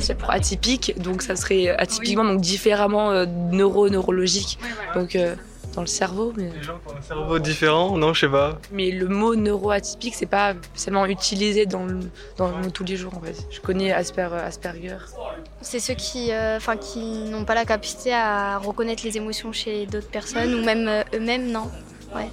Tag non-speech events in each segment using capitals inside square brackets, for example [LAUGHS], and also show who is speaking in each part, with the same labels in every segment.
Speaker 1: c'est pour atypique, donc ça serait atypiquement, donc différemment euh, neuro-neurologique. Donc euh, dans le cerveau. Mais...
Speaker 2: Les gens qui ont un cerveau différent, non, je sais pas.
Speaker 1: Mais le mot neuroatypique, c'est pas seulement utilisé dans, le, dans tous les jours en fait. Je connais Asper, Asperger.
Speaker 3: C'est ceux qui, euh, enfin, qui n'ont pas la capacité à reconnaître les émotions chez d'autres personnes ou même euh, eux-mêmes, non? Ouais.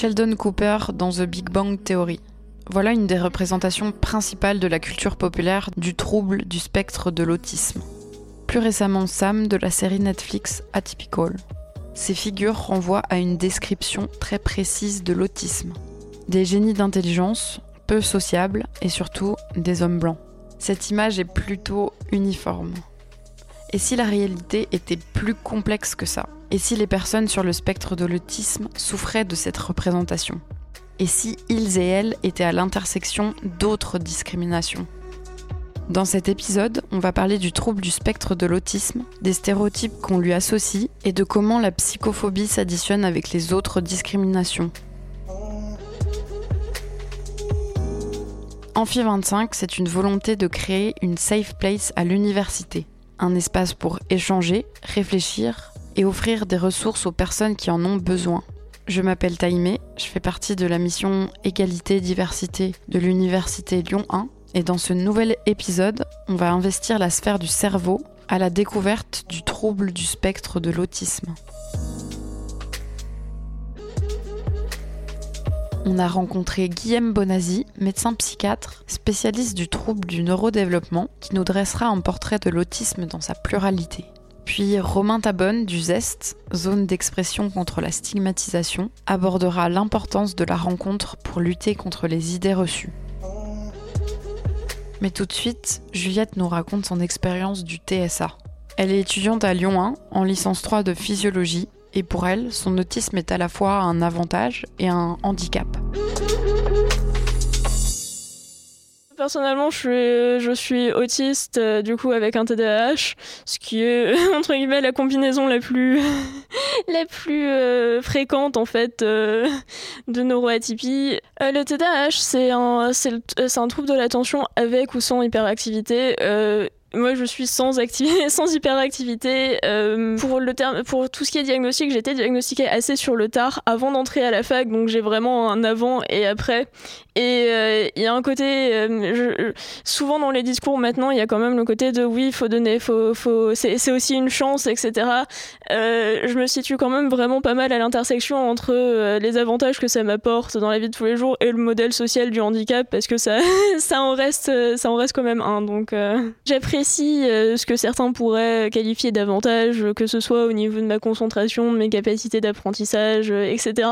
Speaker 4: Sheldon Cooper dans The Big Bang Theory. Voilà une des représentations principales de la culture populaire du trouble du spectre de l'autisme. Plus récemment Sam de la série Netflix Atypical. Ces figures renvoient à une description très précise de l'autisme. Des génies d'intelligence, peu sociables et surtout des hommes blancs. Cette image est plutôt uniforme. Et si la réalité était plus complexe que ça? Et si les personnes sur le spectre de l'autisme souffraient de cette représentation? Et si ils et elles étaient à l'intersection d'autres discriminations? Dans cet épisode, on va parler du trouble du spectre de l'autisme, des stéréotypes qu'on lui associe et de comment la psychophobie s'additionne avec les autres discriminations. Amphi 25, c'est une volonté de créer une safe place à l'université. Un espace pour échanger, réfléchir et offrir des ressources aux personnes qui en ont besoin. Je m'appelle Taïmé, je fais partie de la mission Égalité-Diversité de l'Université Lyon 1 et dans ce nouvel épisode, on va investir la sphère du cerveau à la découverte du trouble du spectre de l'autisme. on a rencontré Guillaume Bonazzi, médecin psychiatre, spécialiste du trouble du neurodéveloppement, qui nous dressera un portrait de l'autisme dans sa pluralité. Puis Romain Tabonne du ZEST, zone d'expression contre la stigmatisation, abordera l'importance de la rencontre pour lutter contre les idées reçues. Mais tout de suite, Juliette nous raconte son expérience du TSA. Elle est étudiante à Lyon 1 en licence 3 de physiologie et pour elle, son autisme est à la fois un avantage et un handicap.
Speaker 5: Personnellement, je suis, autiste, euh, avec un TDAH, ce qui est, [LAUGHS] entre guillemets, la combinaison la plus, [LAUGHS] la plus euh, fréquente, en fait, euh, de neuroatypie. le TDAH, c'est un, c'est, un trouble de l'attention avec ou sans hyperactivité moi, je suis sans, [LAUGHS] sans hyperactivité. Euh, pour, le terme, pour tout ce qui est diagnostic, j'étais diagnostiquée assez sur le tard, avant d'entrer à la fac, donc j'ai vraiment un avant et après. Et euh, il y a un côté, euh, souvent dans les discours maintenant, il y a quand même le côté de oui, il faut donner, faut, faut, c'est aussi une chance, etc. je me situe quand même vraiment pas mal à l'intersection entre les avantages que ça m'apporte dans la vie de tous les jours et le modèle social du handicap, parce que ça, [LAUGHS] ça, en, reste, ça en reste quand même un. Donc euh, ce que certains pourraient qualifier d'avantage, que ce soit au niveau de ma concentration, de mes capacités d'apprentissage, euh, etc.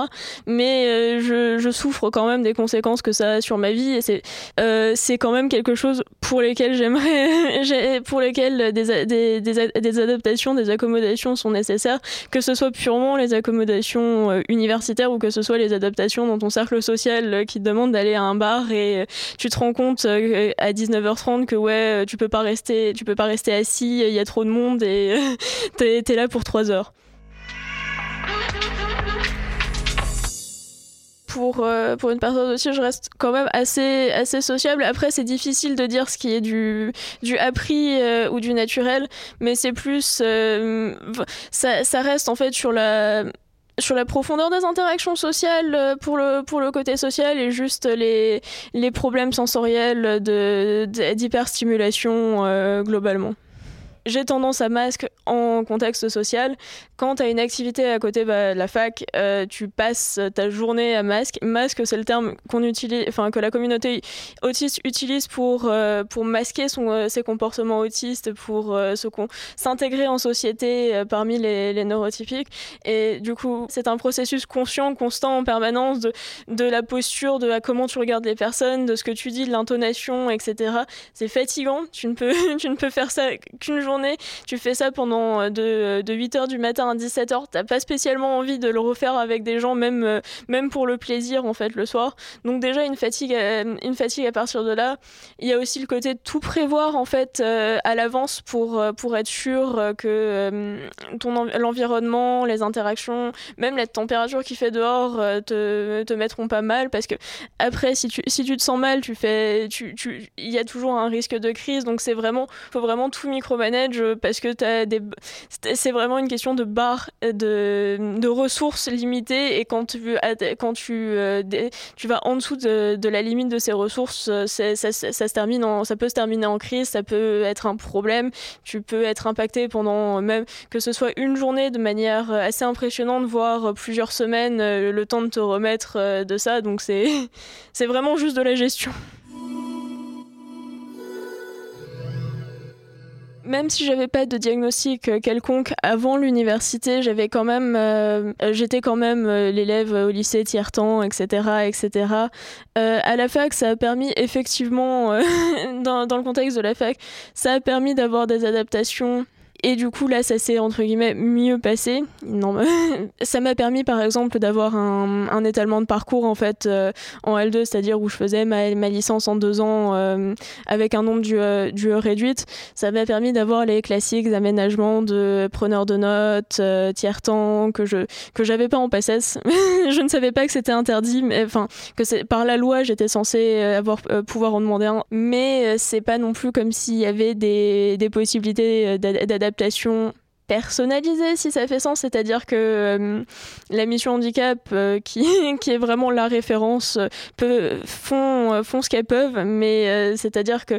Speaker 5: Mais euh, je, souffre quand même des conséquences que ça a sur ma vie et c'est quand même quelque chose pour lesquels j'aimerais, [LAUGHS] pour lesquels des, adaptations, des accommodations sont nécessaires, que ce soit purement les accommodations universitaires ou que ce soit les adaptations dans ton cercle social qui te demande d'aller à un bar et tu te rends compte à 19h30 que ouais, tu peux pas rester tu peux pas rester assis, il y a trop de monde et [LAUGHS] t'es es là pour trois heures. Pour, euh, pour une personne aussi, je reste quand même assez, assez sociable. Après, c'est difficile de dire ce qui est du, du appris euh, ou du naturel, mais c'est plus. Euh, ça, reste en fait sur la sur la profondeur des interactions sociales euh, pour le, pour le côté social et juste les, les problèmes sensoriels d'hyperstimulation euh, globalement j'ai tendance à masque en contexte social. Quand tu as une activité à côté bah, de la fac, euh, tu passes ta journée à masque. Masque, c'est le terme qu'on utilise, enfin que la communauté autiste utilise pour euh, pour masquer son, euh, ses comportements autistes, pour s'intégrer en société parmi les, les, neurotypiques. Et du coup, c'est un processus conscient, constant, en permanence de de la posture, de comment tu regardes les personnes, de ce que tu dis, de l'intonation, etc. C'est fatigant. Tu ne peux [LAUGHS] tu ne peux faire ça qu'une journée tu fais ça pendant euh, de, de 8h du matin à 17h, t'as pas spécialement envie de le refaire avec des gens, même, euh, même pour le plaisir en fait le soir. Donc déjà une fatigue, une fatigue à partir de là. Il y a aussi le côté de tout prévoir en fait à l'avance pour, pour être sûr que ton l'environnement, les interactions, même la température qui fait dehors te, te mettront pas mal parce que après si tu, si tu te sens mal, tu fais, tu, tu, il y a toujours un risque de crise. Donc c'est vraiment, faut vraiment tout micromanage parce que c'est vraiment une question de barre, de, de ressources limitées et quand tu, euh, vas en dessous de, la limite de ces ressources, ça, se termine ça peut se terminer en crise, ça peut être un problème. Tu peux être impacté pendant même que ce soit une journée de manière assez impressionnante, voire plusieurs semaines, euh, le temps de te remettre euh, de ça. Donc c'est [LAUGHS] vraiment juste de la gestion. Même si j'avais pas de diagnostic euh, quelconque avant l'université, j'avais quand même, euh, j'étais quand même euh, l'élève au lycée tiers temps, etc., etc. à la fac, ça a permis effectivement, [LAUGHS] dans, dans, le contexte de la fac, ça a permis d'avoir des adaptations et du coup, là, ça s'est entre guillemets mieux passé. Non, [LAUGHS] ça m'a permis, par exemple, d'avoir un, étalement de parcours en fait euh, en L2, c'est-à-dire où je faisais ma, licence en deux ans euh, avec un nombre du, euh, du réduite. Ça m'a permis d'avoir les classiques aménagements de preneur de notes, tiers temps que je que j'avais pas en PACES. [LAUGHS] je ne savais pas que c'était interdit, mais enfin que par la loi, j'étais censée avoir pouvoir en demander un, mais c'est pas non plus comme s'il y avait des, des possibilités d'adaptation adaptation personnalisée si ça fait sens, c'est-à-dire que euh, la mission handicap euh, qui, [LAUGHS] qui est vraiment la référence euh, peut, font, font ce qu'elles peuvent, mais c'est-à-dire que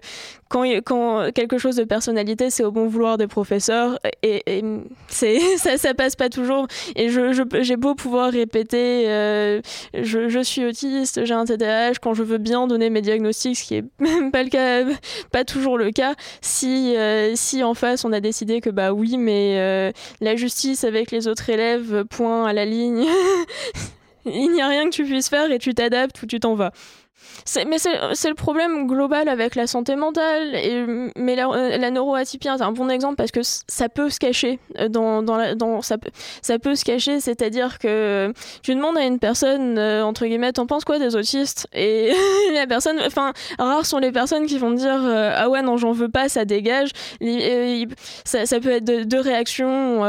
Speaker 5: quand, quand quelque chose de personnalité, c'est au bon vouloir des professeurs et, [LAUGHS] ça, ça passe pas toujours. Et je, j'ai beau pouvoir répéter, je, je, suis autiste, j'ai un TDAH, quand je veux bien donner mes diagnostics, ce qui est [LAUGHS] même pas le cas, pas toujours le cas. Si si en face on a décidé que bah oui, mais euh, la justice avec les autres élèves, point à la ligne. [LAUGHS] il n'y a rien que tu puisses faire et tu t'adaptes ou tu t'en vas mais c'est le problème global avec la santé mentale. Et, mais la, euh, la neuroatypie c'est un bon exemple parce que ça peut se cacher euh, ça, peut, se cacher, c'est-à-dire que tu demandes à une personne euh, entre guillemets, t'en penses quoi des autistes? Et [LAUGHS] la personne, enfin, rares sont les personnes qui vont dire ah ouais non j'en veux pas, ça dégage. Ça, peut être deux réactions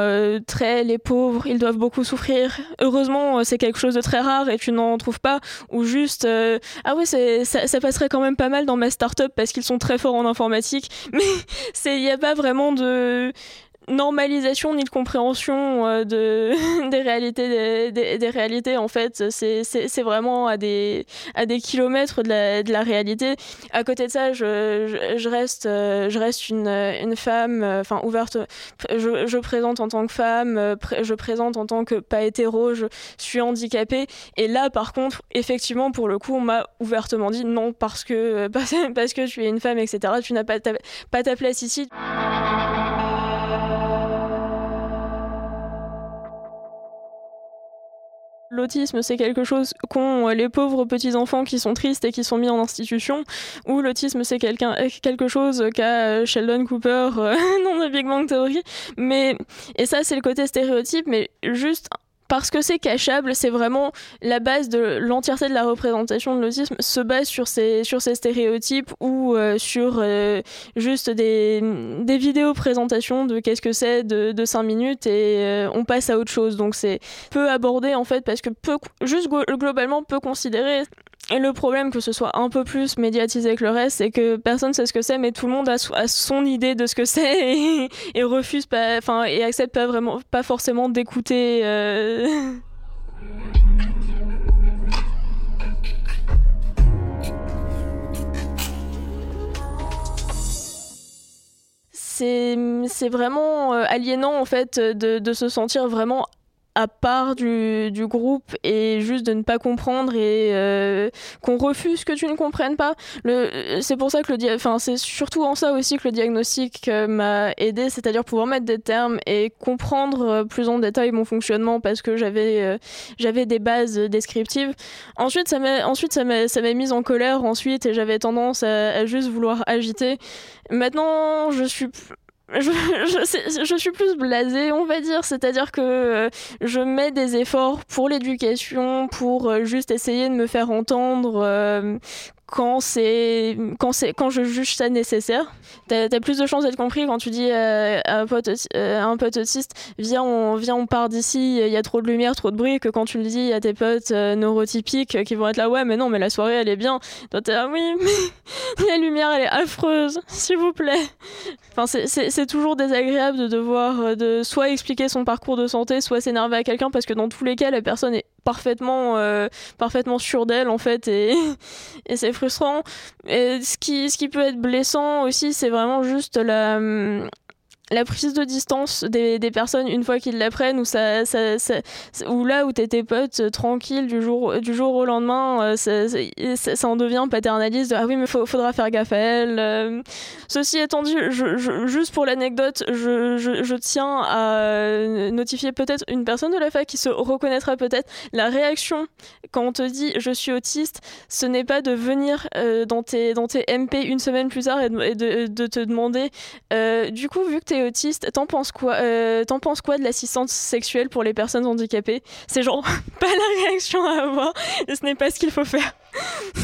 Speaker 5: très les pauvres, ils doivent beaucoup souffrir. Heureusement c'est quelque chose de très rare et tu n'en trouves pas ou juste ah ça, ça, passerait quand même pas mal dans ma start-up parce qu'ils sont très forts en informatique. [LAUGHS] Mais il n'y a pas vraiment de normalisation ni de compréhension euh, de, [LAUGHS] des réalités des, réalités en fait. C'est vraiment à des à des kilomètres de la, de la réalité. À côté de ça je, je, reste je reste une, une femme enfin ouverte. Je, je, présente en tant que femme je présente en tant que pas hétéro je suis handicapée. Et là par contre effectivement pour le coup on m'a ouvertement dit non parce que [LAUGHS] parce que tu es une femme etc tu n'as pas pas ta place ici L'autisme, c'est quelque chose qu'ont les pauvres petits-enfants qui sont tristes et qui sont mis en institution, ou l'autisme, c'est quelque chose qu'a Sheldon Cooper euh, dans The Big Bang Theory. Mais, et ça, c'est le côté stéréotype, mais juste parce que c'est cachable, c'est vraiment la base de l'entièreté de la représentation de l'autisme se base sur ces, stéréotypes ou euh, sur euh, juste des, des vidéos présentations de qu'est-ce que c'est de, de 5 minutes et euh, on passe à autre chose. Donc c'est peu abordé en fait parce que peu, juste globalement peu considéré. Et le problème que ce soit un peu plus médiatisé que le reste, c'est que personne sait ce que c'est, mais tout le monde a, son idée de ce que c'est [LAUGHS] et, refuse pas, enfin, et accepte pas vraiment, pas forcément d'écouter. Euh... [LAUGHS] c'est vraiment euh, aliénant en fait de, de se sentir vraiment à part du, du, groupe et juste de ne pas comprendre et euh, qu'on refuse que tu ne comprennes pas. C'est pour ça que le enfin c'est surtout en ça aussi que le diagnostic euh, m'a aidé, c'est-à-dire pouvoir mettre des termes et comprendre euh, plus en détail mon fonctionnement parce que j'avais j'avais des bases descriptives. Ensuite ça m'a ensuite ça m'a mise en colère ensuite et j'avais tendance à, à, juste vouloir agiter. Maintenant je suis je, suis plus blasée, on va dire. C'est-à-dire que euh, je mets des efforts pour l'éducation, pour euh, juste essayer de me faire entendre euh, quand c'est quand c'est quand je juge ça nécessaire. T'as as plus de chances d'être compris quand tu dis à, un pote euh, un pote autiste viens on vient on part d'ici il y a trop de lumière trop de bruit que quand tu le dis à tes potes euh, neurotypiques qui vont être là ouais mais non mais la soirée elle est bien. Toi t'es là oui mais [LAUGHS] la lumière elle est affreuse s'il vous plaît. Enfin c'est toujours désagréable de devoir euh, de soit expliquer son parcours de santé soit s'énerver à quelqu'un parce que dans tous les cas la personne est parfaitement parfaitement sûre d'elle en fait et, [LAUGHS] et c'est frustrant. Et ce qui, ce qui peut être blessant aussi, c'est vraiment juste la, la prise de distance des, personnes une fois qu'ils l'apprennent ou ou là où t'es tes potes euh, tranquilles du jour au lendemain euh, ça, en devient paternaliste ah oui mais faut, faudra faire gaffe à elle euh. ceci étant dit juste pour l'anecdote je, tiens à notifier peut-être une personne de la fac qui se reconnaîtra peut-être la réaction quand on te dit je suis autiste ce n'est pas de venir dans tes dans tes MP une semaine plus tard et de, de, te demander du coup vu que t'es autiste, t'en penses quoi euh, T'en penses quoi de l'assistance sexuelle pour les personnes handicapées? C'est genre [LAUGHS] pas la réaction à avoir et ce n'est pas ce qu'il faut faire. [LAUGHS]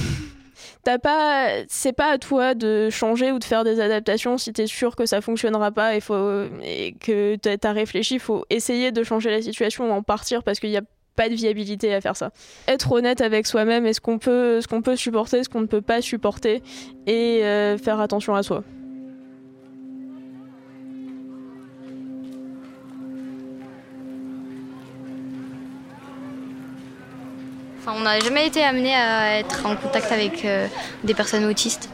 Speaker 5: T'as pas, c'est pas à toi de changer ou de faire des adaptations si t'es sûr que ça fonctionnera pas et, que t'as réfléchi. Faut essayer de changer la situation ou en partir parce qu'il y a pas de viabilité à faire ça. Être honnête avec soi-même et ce qu'on peut, ce qu'on peut supporter, ce qu'on ne peut pas supporter et euh, faire attention à soi.
Speaker 3: On n'a jamais été amené à être en contact avec euh, des personnes autistes.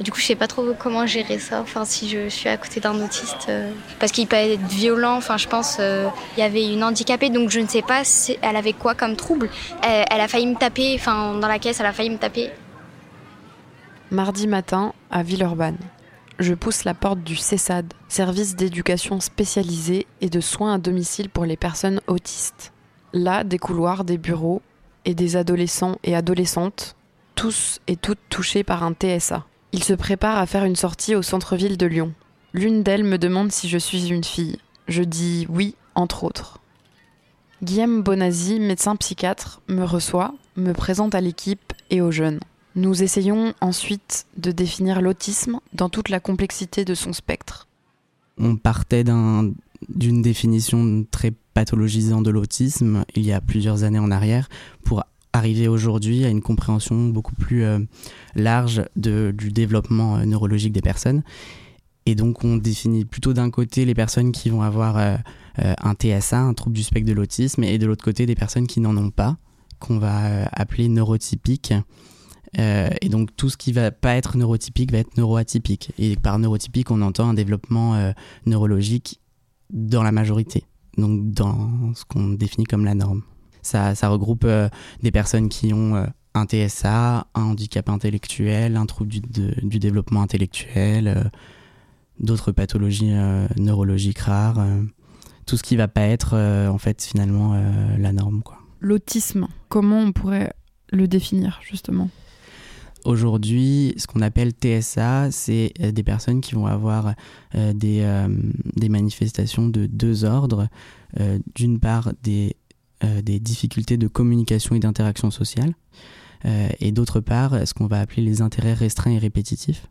Speaker 3: du coup, je sais pas trop comment gérer ça. Enfin, si je suis à côté d'un autiste, euh, parce qu'il peut être violent. Enfin, je pense, euh, il y avait une handicapée, donc je ne sais pas si elle avait quoi comme trouble. Elle, a failli me taper. Enfin, dans la caisse, elle a failli me taper.
Speaker 4: Mardi matin, à Villeurbanne. Je pousse la porte du CESAD, service d'éducation spécialisé et de soins à domicile pour les personnes autistes. Là, des couloirs, des bureaux, et des adolescents et adolescentes, tous et toutes touchés par un TSA. Ils se préparent à faire une sortie au centre-ville de Lyon. L'une d'elles me demande si je suis une fille. Je dis oui, entre autres. Guillaume Bonazzi, médecin psychiatre, me reçoit, me présente à l'équipe et aux jeunes. Nous essayons ensuite de définir l'autisme dans toute la complexité de son spectre.
Speaker 6: On partait d'une définition très pathologisant de l'autisme il y a plusieurs années en arrière pour arriver aujourd'hui à une compréhension beaucoup plus euh, large de, du développement euh, neurologique des personnes. Et donc on définit plutôt d'un côté les personnes qui vont avoir euh, un TSA, un trouble du spectre de l'autisme, et de l'autre côté des personnes qui n'en ont pas, qu'on va appeler neurotypiques. et donc tout ce qui va pas être neurotypique va être neuroatypique. Et par neurotypique, on entend un développement neurologique dans la majorité donc dans ce qu'on définit comme la norme. Ça, regroupe euh, des personnes qui ont euh, un TSA, un handicap intellectuel, un trouble du, développement intellectuel, euh, d'autres pathologies neurologiques rares, tout ce qui va pas être en fait finalement la norme.
Speaker 4: L'autisme, comment on pourrait le définir justement?
Speaker 6: Aujourd'hui, ce qu'on appelle TSA, c'est euh, des personnes qui vont avoir euh, des, euh, des, manifestations de deux ordres. D'une part, des, difficultés de communication et d'interaction sociale, et d'autre part, ce qu'on va appeler les intérêts restreints et répétitifs.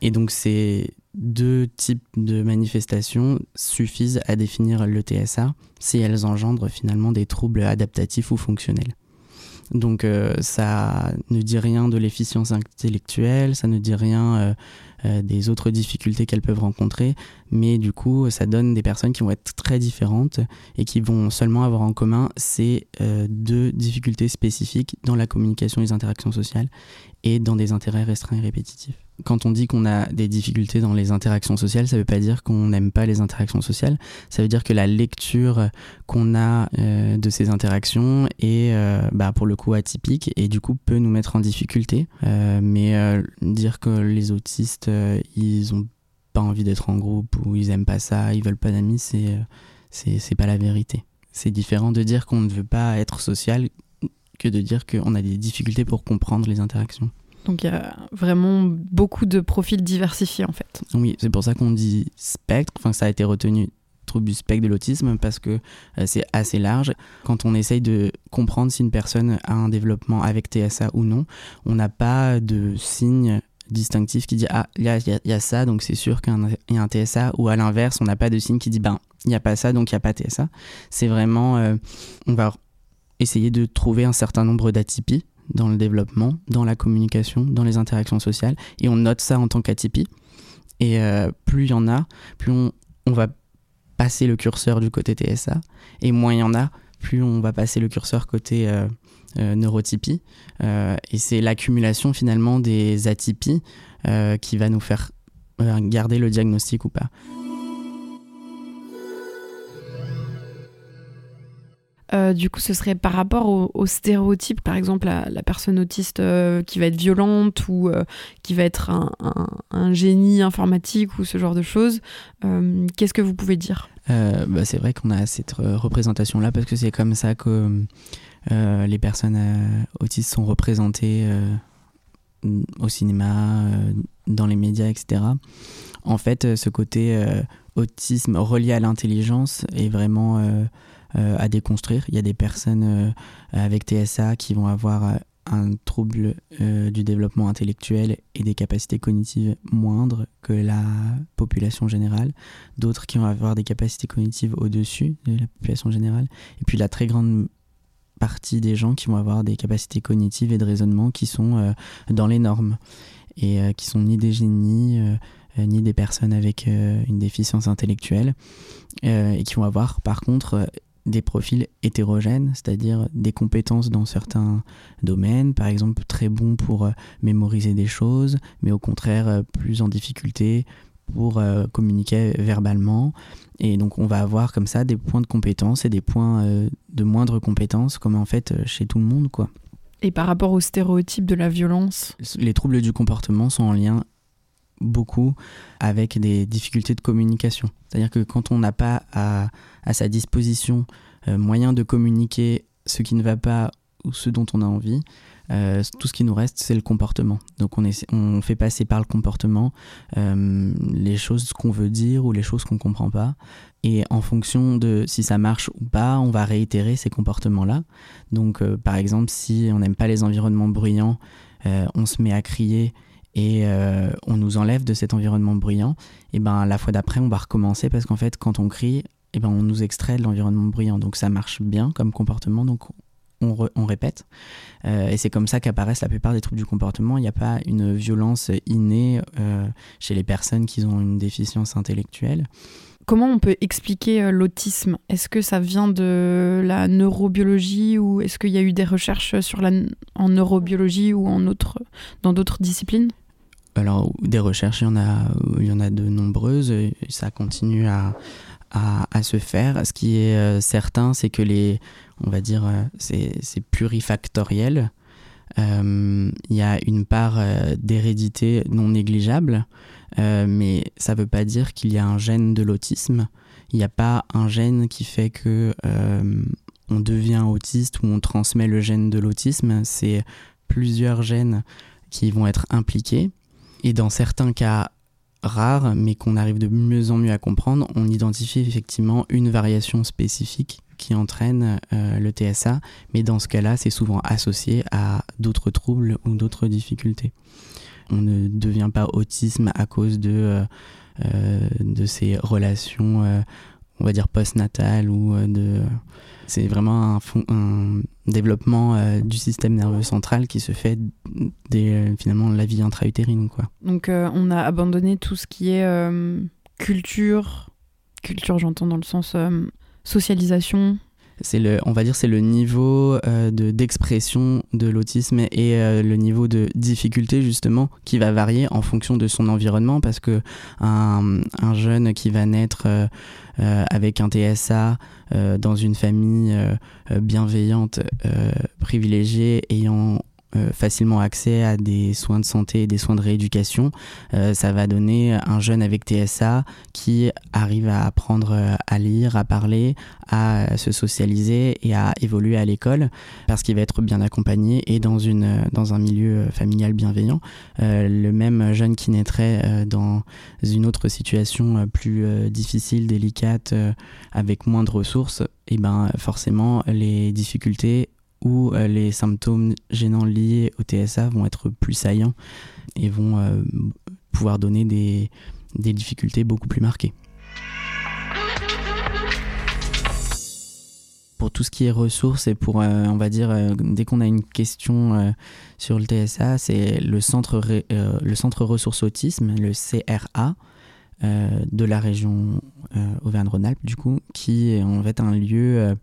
Speaker 6: Et donc ces deux types de manifestations suffisent à définir le TSA si elles engendrent finalement des troubles adaptatifs ou fonctionnels. Donc euh, ça ne dit rien de l'efficience intellectuelle, ça ne dit rien euh, euh, des autres difficultés qu'elles peuvent rencontrer, mais du coup ça donne des personnes qui vont être très différentes et qui vont seulement avoir en commun ces deux difficultés spécifiques dans la communication et les interactions sociales et dans des intérêts restreints et répétitifs quand on dit qu'on a des difficultés dans les interactions sociales, ça ne veut pas dire qu'on n'aime pas les interactions sociales. Ça veut dire que la lecture qu'on a euh, de ces interactions est, euh, bah, pour le coup, atypique et du coup peut nous mettre en difficulté. Euh, mais dire que les autistes, ils ont pas envie d'être en groupe ou ils aiment pas ça, ils veulent pas d'amis, c'est c'est pas la vérité. C'est différent de dire qu'on ne veut pas être social que de dire qu'on a des difficultés pour comprendre les interactions.
Speaker 4: Donc il y a vraiment beaucoup de profils diversifiés en fait.
Speaker 6: Oui, c'est pour ça qu'on dit spectre, enfin ça a été retenu trouble du spectre de l'autisme parce que euh, c'est assez large. Quand on essaye de comprendre si une personne a un développement avec TSA ou non, on n'a pas de signe distinctif qui dit ah il y a, y a, ça donc c'est sûr qu'il y a un TSA ou à l'inverse on n'a pas de signe qui dit ben il n'y a pas ça donc il n'y a pas TSA c'est vraiment euh, on va essayer de trouver un certain nombre d'atypies dans le développement, dans la communication, dans les interactions sociales, et on note ça en tant qu'atypie. Et euh, plus il y en a, plus on, va passer le curseur du côté TSA, et moins il y en a, plus on va passer le curseur côté euh, euh, neurotypie. et c'est l'accumulation finalement des atypies qui va nous faire garder le diagnostic ou pas.
Speaker 4: Euh, du coup, ce serait par rapport aux stéréotypes, par exemple la, personne autiste euh, qui va être violente ou euh, qui va être un, génie informatique ou ce genre de choses. Qu'est-ce que vous pouvez dire?
Speaker 6: Bah, C'est vrai qu'on a cette représentation-là parce que c'est comme ça que les personnes autistes sont représentées au cinéma, dans les médias, etc. En fait, ce côté autisme relié à l'intelligence est vraiment à déconstruire. Il y a des personnes euh, avec TSA qui vont avoir euh, un trouble du développement intellectuel et des capacités cognitives moindres que la population générale, d'autres qui vont avoir des capacités cognitives au-dessus de la population générale, et puis la très grande partie des gens qui vont avoir des capacités cognitives et de raisonnement qui sont dans les normes et qui sont ni des génies ni des personnes avec une déficience intellectuelle et qui vont avoir par contre des profils hétérogènes, c'est-à-dire des compétences dans certains domaines, par exemple très bons pour euh, mémoriser des choses, mais au contraire euh, plus en difficulté pour euh, communiquer verbalement. Et donc on va avoir comme ça des points de compétences et des points de moindre compétence, comme en fait chez tout le monde. quoi.
Speaker 4: Et par rapport aux stéréotypes de la violence?
Speaker 6: Les troubles du comportement sont en lien beaucoup avec des difficultés de communication. C'est-à-dire que quand on n'a pas à, sa disposition euh, moyen de communiquer ce qui ne va pas ou ce dont on a envie, euh, tout ce qui nous reste, c'est le comportement. Donc on, on fait passer par le comportement euh, les choses qu'on veut dire ou les choses qu'on ne comprend pas. Et en fonction de si ça marche ou pas, on va réitérer ces comportements-là. Donc par exemple, si on n'aime pas les environnements bruyants, on se met à crier et euh, on nous enlève de cet environnement bruyant, et ben la fois d'après on va recommencer parce qu'en fait quand on crie, et ben on nous extrait de l'environnement bruyant. Donc ça marche bien comme comportement, donc on, répète. Euh, et c'est comme ça qu'apparaissent la plupart des troubles du comportement. Il n'y a pas une violence innée euh, chez les personnes qui ont une déficience intellectuelle.
Speaker 4: Comment on peut expliquer l'autisme? Est-ce que ça vient de la neurobiologie ou est-ce qu'il y a eu des recherches sur la, en neurobiologie ou en autre, dans d'autres disciplines?
Speaker 6: Alors, des recherches, il y en a, il y en a de nombreuses, ça continue à, se faire. Ce qui est euh, certain, c'est que les, on va dire, euh, c'est plurifactoriel. Euh, il y a une part d'hérédité non négligeable, mais ça ne veut pas dire qu'il y a un gène de l'autisme. Il n'y a pas un gène qui fait que on devient autiste ou on transmet le gène de l'autisme. C'est plusieurs gènes qui vont être impliqués et dans certains cas rares, mais qu'on arrive de mieux en mieux à comprendre, on identifie effectivement une variation spécifique qui entraîne euh, le TSA, mais dans ce cas-là, c'est souvent associé à d'autres troubles ou d'autres difficultés. On ne devient pas autisme à cause de, euh, euh, de ces relations, on va dire, postnatales ou de c'est vraiment un, développement euh, du système nerveux central qui se fait dès euh, finalement la vie intra-utérine. Quoi.
Speaker 4: Donc euh, on a abandonné tout ce qui est culture, culture j'entends dans le sens socialisation,
Speaker 6: c'est le, on va dire, c'est le niveau de d'expression de l'autisme et le niveau de difficulté justement qui va varier en fonction de son environnement parce que un, un jeune qui va naître euh, avec un TSA euh, dans une famille euh, bienveillante, privilégiée, ayant euh, facilement accès à des soins de santé et des soins de rééducation. Euh, ça va donner un jeune avec TSA qui arrive à apprendre euh, à lire, à parler, à se socialiser et à évoluer à l'école parce qu'il va être bien accompagné et dans, une, dans un milieu familial bienveillant. le même jeune qui naîtrait dans une autre situation plus difficile, délicate, avec moins de ressources, et eh ben forcément les difficultés où euh, les symptômes gênants liés au TSA vont être plus saillants et vont euh, pouvoir donner des, difficultés beaucoup plus marquées. Pour tout ce qui est ressources et pour, euh, on va dire, dès qu'on a une question sur le TSA, c'est le centre, le centre ressources autisme, le CRA, de la région Auvergne-Rhône-Alpes, du coup, qui est en fait un lieu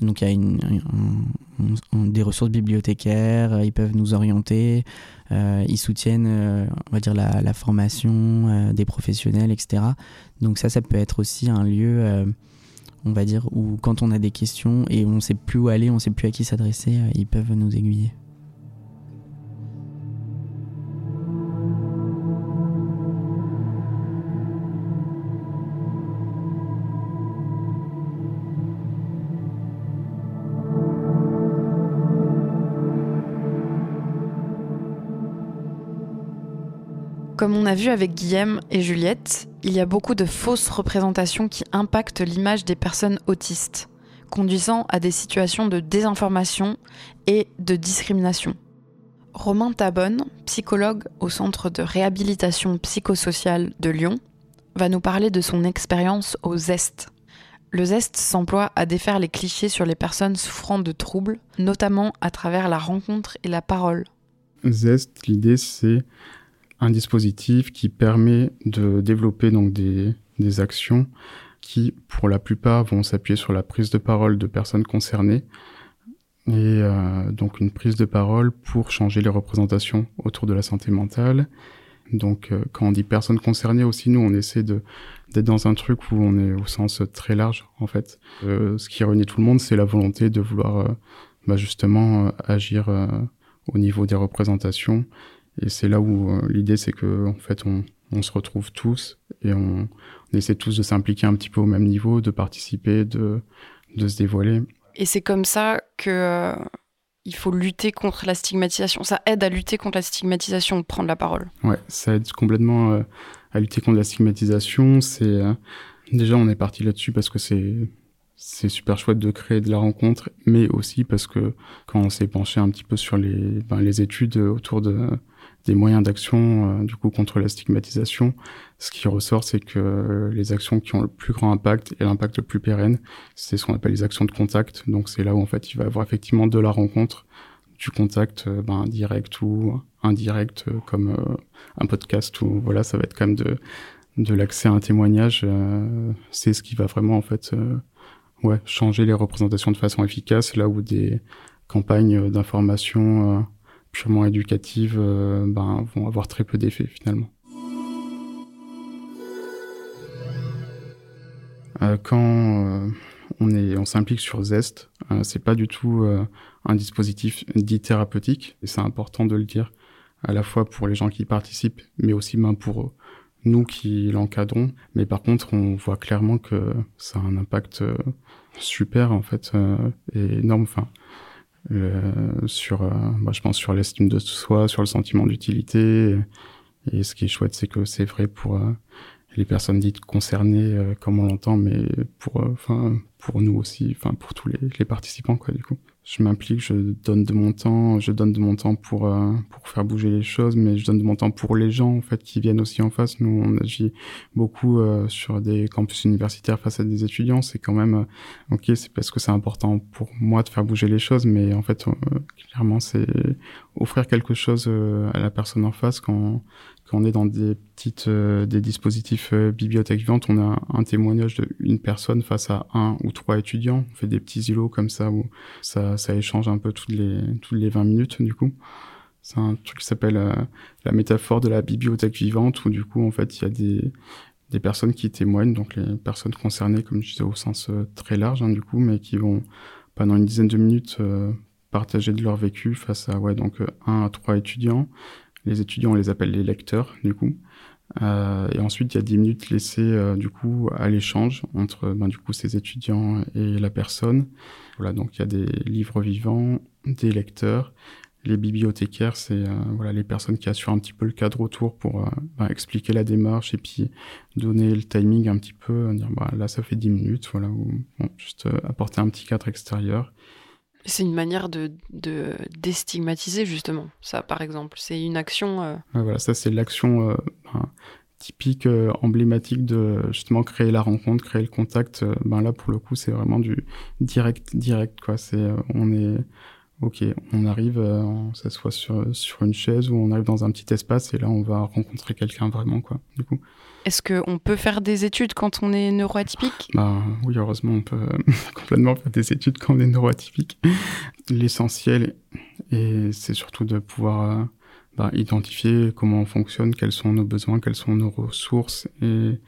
Speaker 6: donc il y a des ressources bibliothécaires, euh, ils peuvent nous orienter, euh, ils soutiennent, euh, on va dire, la, formation des professionnels, etc. Donc ça, ça peut être aussi un lieu, on va dire, où quand on a des questions et on ne sait plus où aller, on ne sait plus à qui s'adresser, ils peuvent nous aiguiller.
Speaker 4: Comme on a vu avec Guillaume et Juliette, il y a beaucoup de fausses représentations qui impactent l'image des personnes autistes, conduisant à des situations de désinformation et de discrimination. Romain Tabonne, psychologue au Centre de réhabilitation psychosociale de Lyon, va nous parler de son expérience au ZEST. Le ZEST s'emploie à défaire les clichés sur les personnes souffrant de troubles, notamment à travers la rencontre et la parole.
Speaker 7: ZEST, l'idée c'est un dispositif qui permet de développer donc des, des actions qui, pour la plupart, vont s'appuyer sur la prise de parole de personnes concernées et euh, donc une prise de parole pour changer les représentations autour de la santé mentale. Donc euh, quand on dit personnes concernées aussi, nous on essaie de d'être dans un truc où on est au sens très large en fait. Euh, ce qui réunit tout le monde, c'est la volonté de vouloir euh, bah, justement agir au niveau des représentations et c'est là où euh, l'idée, c'est que en fait, on, on, se retrouve tous et on, on essaie tous de s'impliquer un petit peu au même niveau, de participer, de, de se dévoiler.
Speaker 4: Et c'est comme ça que euh, il faut lutter contre la stigmatisation. Ça aide à lutter contre la stigmatisation, prendre la parole.
Speaker 7: Ouais, ça aide complètement euh, à lutter contre la stigmatisation. C'est déjà on est parti là-dessus parce que c'est c'est super chouette de créer de la rencontre, mais aussi parce que quand on s'est penché un petit peu sur les, ben, les études autour de, des moyens d'action euh, du coup contre la stigmatisation, ce qui ressort, c'est que les actions qui ont le plus grand impact et l'impact le plus pérenne, c'est ce qu'on appelle les actions de contact. Donc c'est là où en fait il va y avoir effectivement de la rencontre, du contact euh, ben, direct ou indirect, euh, comme un podcast ou voilà, ça va être quand même de de l'accès à un témoignage. c'est ce qui va vraiment en fait ouais, changer les représentations de façon efficace, là où des campagnes d'information euh, purement éducatives euh, ben, vont avoir très peu d'effet finalement. Euh, quand on est, on s'implique sur Zest, c'est pas du tout un dispositif dit thérapeutique, et c'est important de le dire, à la fois pour les gens qui participent, mais aussi ben, pour nous qui l'encadrons. Mais par contre, on voit clairement que ça a un impact super en fait euh, et énorme. Enfin, sur, euh, bah, je pense sur l'estime de soi, sur le sentiment d'utilité. Et, ce qui est chouette, c'est que c'est vrai pour euh, les personnes dites concernées, comme on l'entend, mais pour, enfin, pour nous aussi, enfin, pour tous les, les participants, quoi, du coup je m'implique, je donne de mon temps, je donne de mon temps pour euh, pour faire bouger les choses, mais je donne de mon temps pour les gens en fait qui viennent aussi en face. Nous, on agit beaucoup euh, sur des campus universitaires face à des étudiants. C'est quand même euh, ok, c'est parce que c'est important pour moi de faire bouger les choses, mais en fait, clairement, c'est offrir quelque chose à la personne en face quand on est dans des petites euh, des dispositifs euh, bibliothèques vivantes, on a un témoignage d'une personne face à un ou trois étudiants. On fait des petits îlots comme ça où ça, ça échange un peu toutes les toutes les 20 minutes du coup. C'est un truc qui s'appelle euh, la métaphore de la bibliothèque vivante où du coup en fait il y a des des personnes qui témoignent, donc les personnes concernées, comme je disais, au sens très large, hein, du coup, mais qui vont pendant une dizaine de minutes partager de leur vécu face à ouais donc un à trois étudiants. Les étudiants on les appelle les lecteurs du coup. Euh, et ensuite, il y a 10 minutes laissées euh, du coup à l'échange entre ben, du coup ces étudiants et la personne. Voilà, donc il y a des livres vivants, des lecteurs, les bibliothécaires, c'est euh, voilà les personnes qui assurent un petit peu le cadre autour pour ben, expliquer la démarche et puis donner le timing un petit peu, dire bah, là ça fait 10 minutes, voilà, ou juste apporter un petit cadre extérieur.
Speaker 4: C'est une manière de, déstigmatiser justement ça, par exemple. C'est une action. Euh,
Speaker 7: voilà, ça c'est l'action euh, ben, typique, euh, emblématique de justement créer la rencontre, créer le contact. ben là, pour le coup, c'est vraiment du direct, direct quoi. C'est on est ok, on arrive, on s'assoit sur sur une chaise ou on arrive dans un petit espace et là on va rencontrer quelqu'un vraiment quoi. Du coup.
Speaker 4: Est-ce qu'on peut faire des études quand on est neuroatypique?
Speaker 7: Bah, Oui, heureusement, on peut [LAUGHS] complètement faire des études quand on est neuroatypique. L'essentiel, c'est surtout de pouvoir euh, bah, identifier comment on fonctionne, quels sont nos besoins, quelles sont nos ressources, et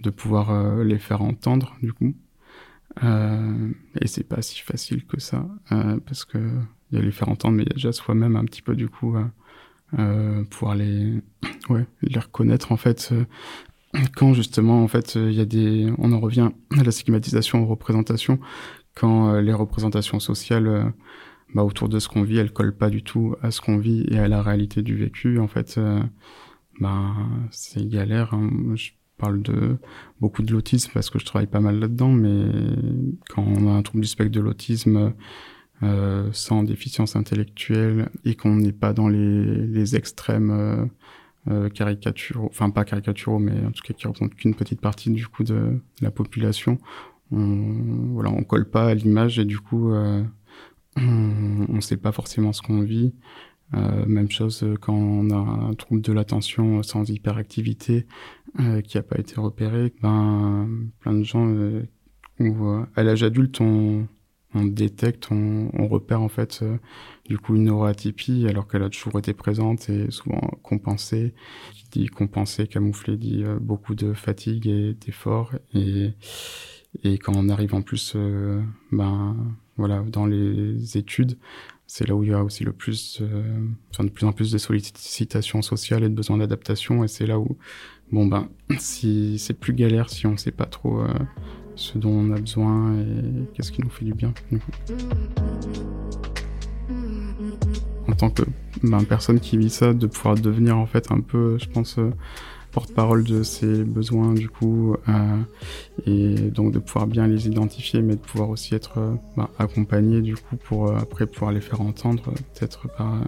Speaker 7: de pouvoir euh, les faire entendre, du coup. Euh, et c'est pas si facile que ça, euh, parce que il y a les faire entendre, mais il y a déjà soi-même un petit peu, du coup, pouvoir les, [CLEARS THROAT] ouais, les reconnaître, en fait, quand justement en fait il y a des on en revient à la stigmatisation aux représentations quand euh, les représentations sociales euh, bah, autour de ce qu'on vit elles collent pas du tout à ce qu'on vit et à la réalité du vécu en fait euh, bah, c'est galère hein. je parle de beaucoup de l'autisme parce que je travaille pas mal là-dedans mais quand on a un trouble du spectre de l'autisme sans déficience intellectuelle et qu'on n'est pas dans les, les extrêmes euh, caricaturaux, enfin pas caricaturaux, mais en tout cas qui représentent qu'une petite partie du coup de, la population. On, voilà, on colle pas à l'image et du coup, euh, on, on sait pas forcément ce qu'on vit. Euh, même chose quand on a un trouble de l'attention sans hyperactivité euh, qui a pas été repéré. Ben, plein de gens, euh, à l'âge adulte, on, on détecte, on, on, repère en fait euh, du coup une neuroatypie alors qu'elle a toujours été présente et souvent compensée. Qui dit compensée, camouflée dit euh, beaucoup de fatigue et d'effort et et quand on arrive en plus euh, ben voilà dans les études c'est là où il y a aussi le plus enfin, de plus en plus de sollicitations sociales et de besoins d'adaptation et c'est là où bon ben si c'est plus galère si on sait pas trop ce dont on a besoin et qu'est-ce qui nous fait du bien. En tant que ben, personne qui vit ça, de pouvoir devenir en fait un peu, je pense, euh, porte-parole de ses besoins du coup, euh, et donc de pouvoir bien les identifier, mais de pouvoir aussi être euh, ben, accompagné du coup pour après pouvoir les faire entendre, peut-être par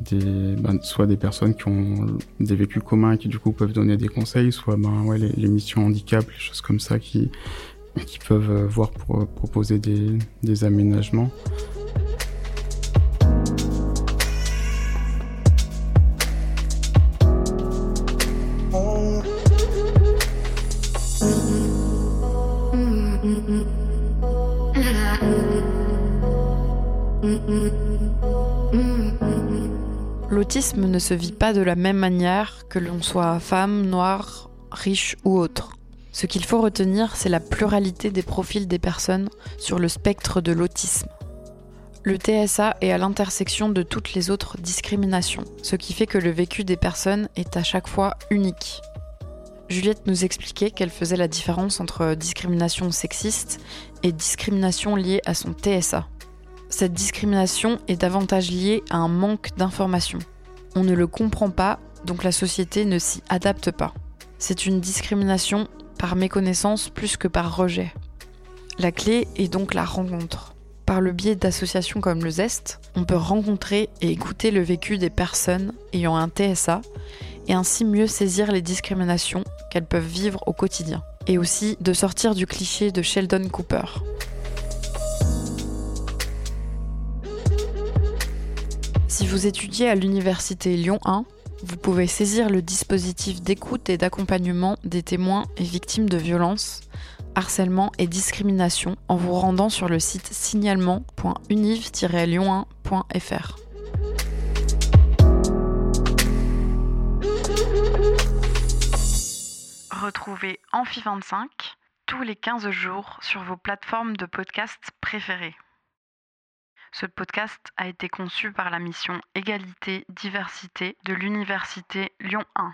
Speaker 7: ben, soit des personnes qui ont des vécus communs et qui du coup peuvent donner des conseils, soit ben, ouais, les, missions handicap, les choses comme ça qui, qui peuvent euh, voir pour euh, proposer des, des aménagements.
Speaker 4: L'autisme ne se vit pas de la même manière que l'on soit femme, noire, riche ou autre. Ce qu'il faut retenir, c'est la pluralité des profils des personnes sur le spectre de l'autisme. Le TSA est à l'intersection de toutes les autres discriminations, ce qui fait que le vécu des personnes est à chaque fois unique. Juliette nous expliquait qu'elle faisait la différence entre discrimination sexiste et discrimination liée à son TSA. Cette discrimination est davantage liée à un manque d'information. On ne le comprend pas, donc la société ne s'y adapte pas. C'est une discrimination par méconnaissance plus que par rejet. La clé est donc la rencontre. Par le biais d'associations comme le Zest, on peut rencontrer et écouter le vécu des personnes ayant un TSA et ainsi mieux saisir les discriminations qu'elles peuvent vivre au quotidien. Et aussi de sortir du cliché de Sheldon Cooper. Si vous étudiez à l'université Lyon 1, vous pouvez saisir le dispositif d'écoute et d'accompagnement des témoins et victimes de violences, harcèlement et discrimination en vous rendant sur le site signalement.univ-lyon1.fr. Retrouvez Amphi25 tous les 15 jours sur vos plateformes de podcast préférées. Ce podcast a été conçu par la mission Égalité, Diversité de l'Université Lyon 1.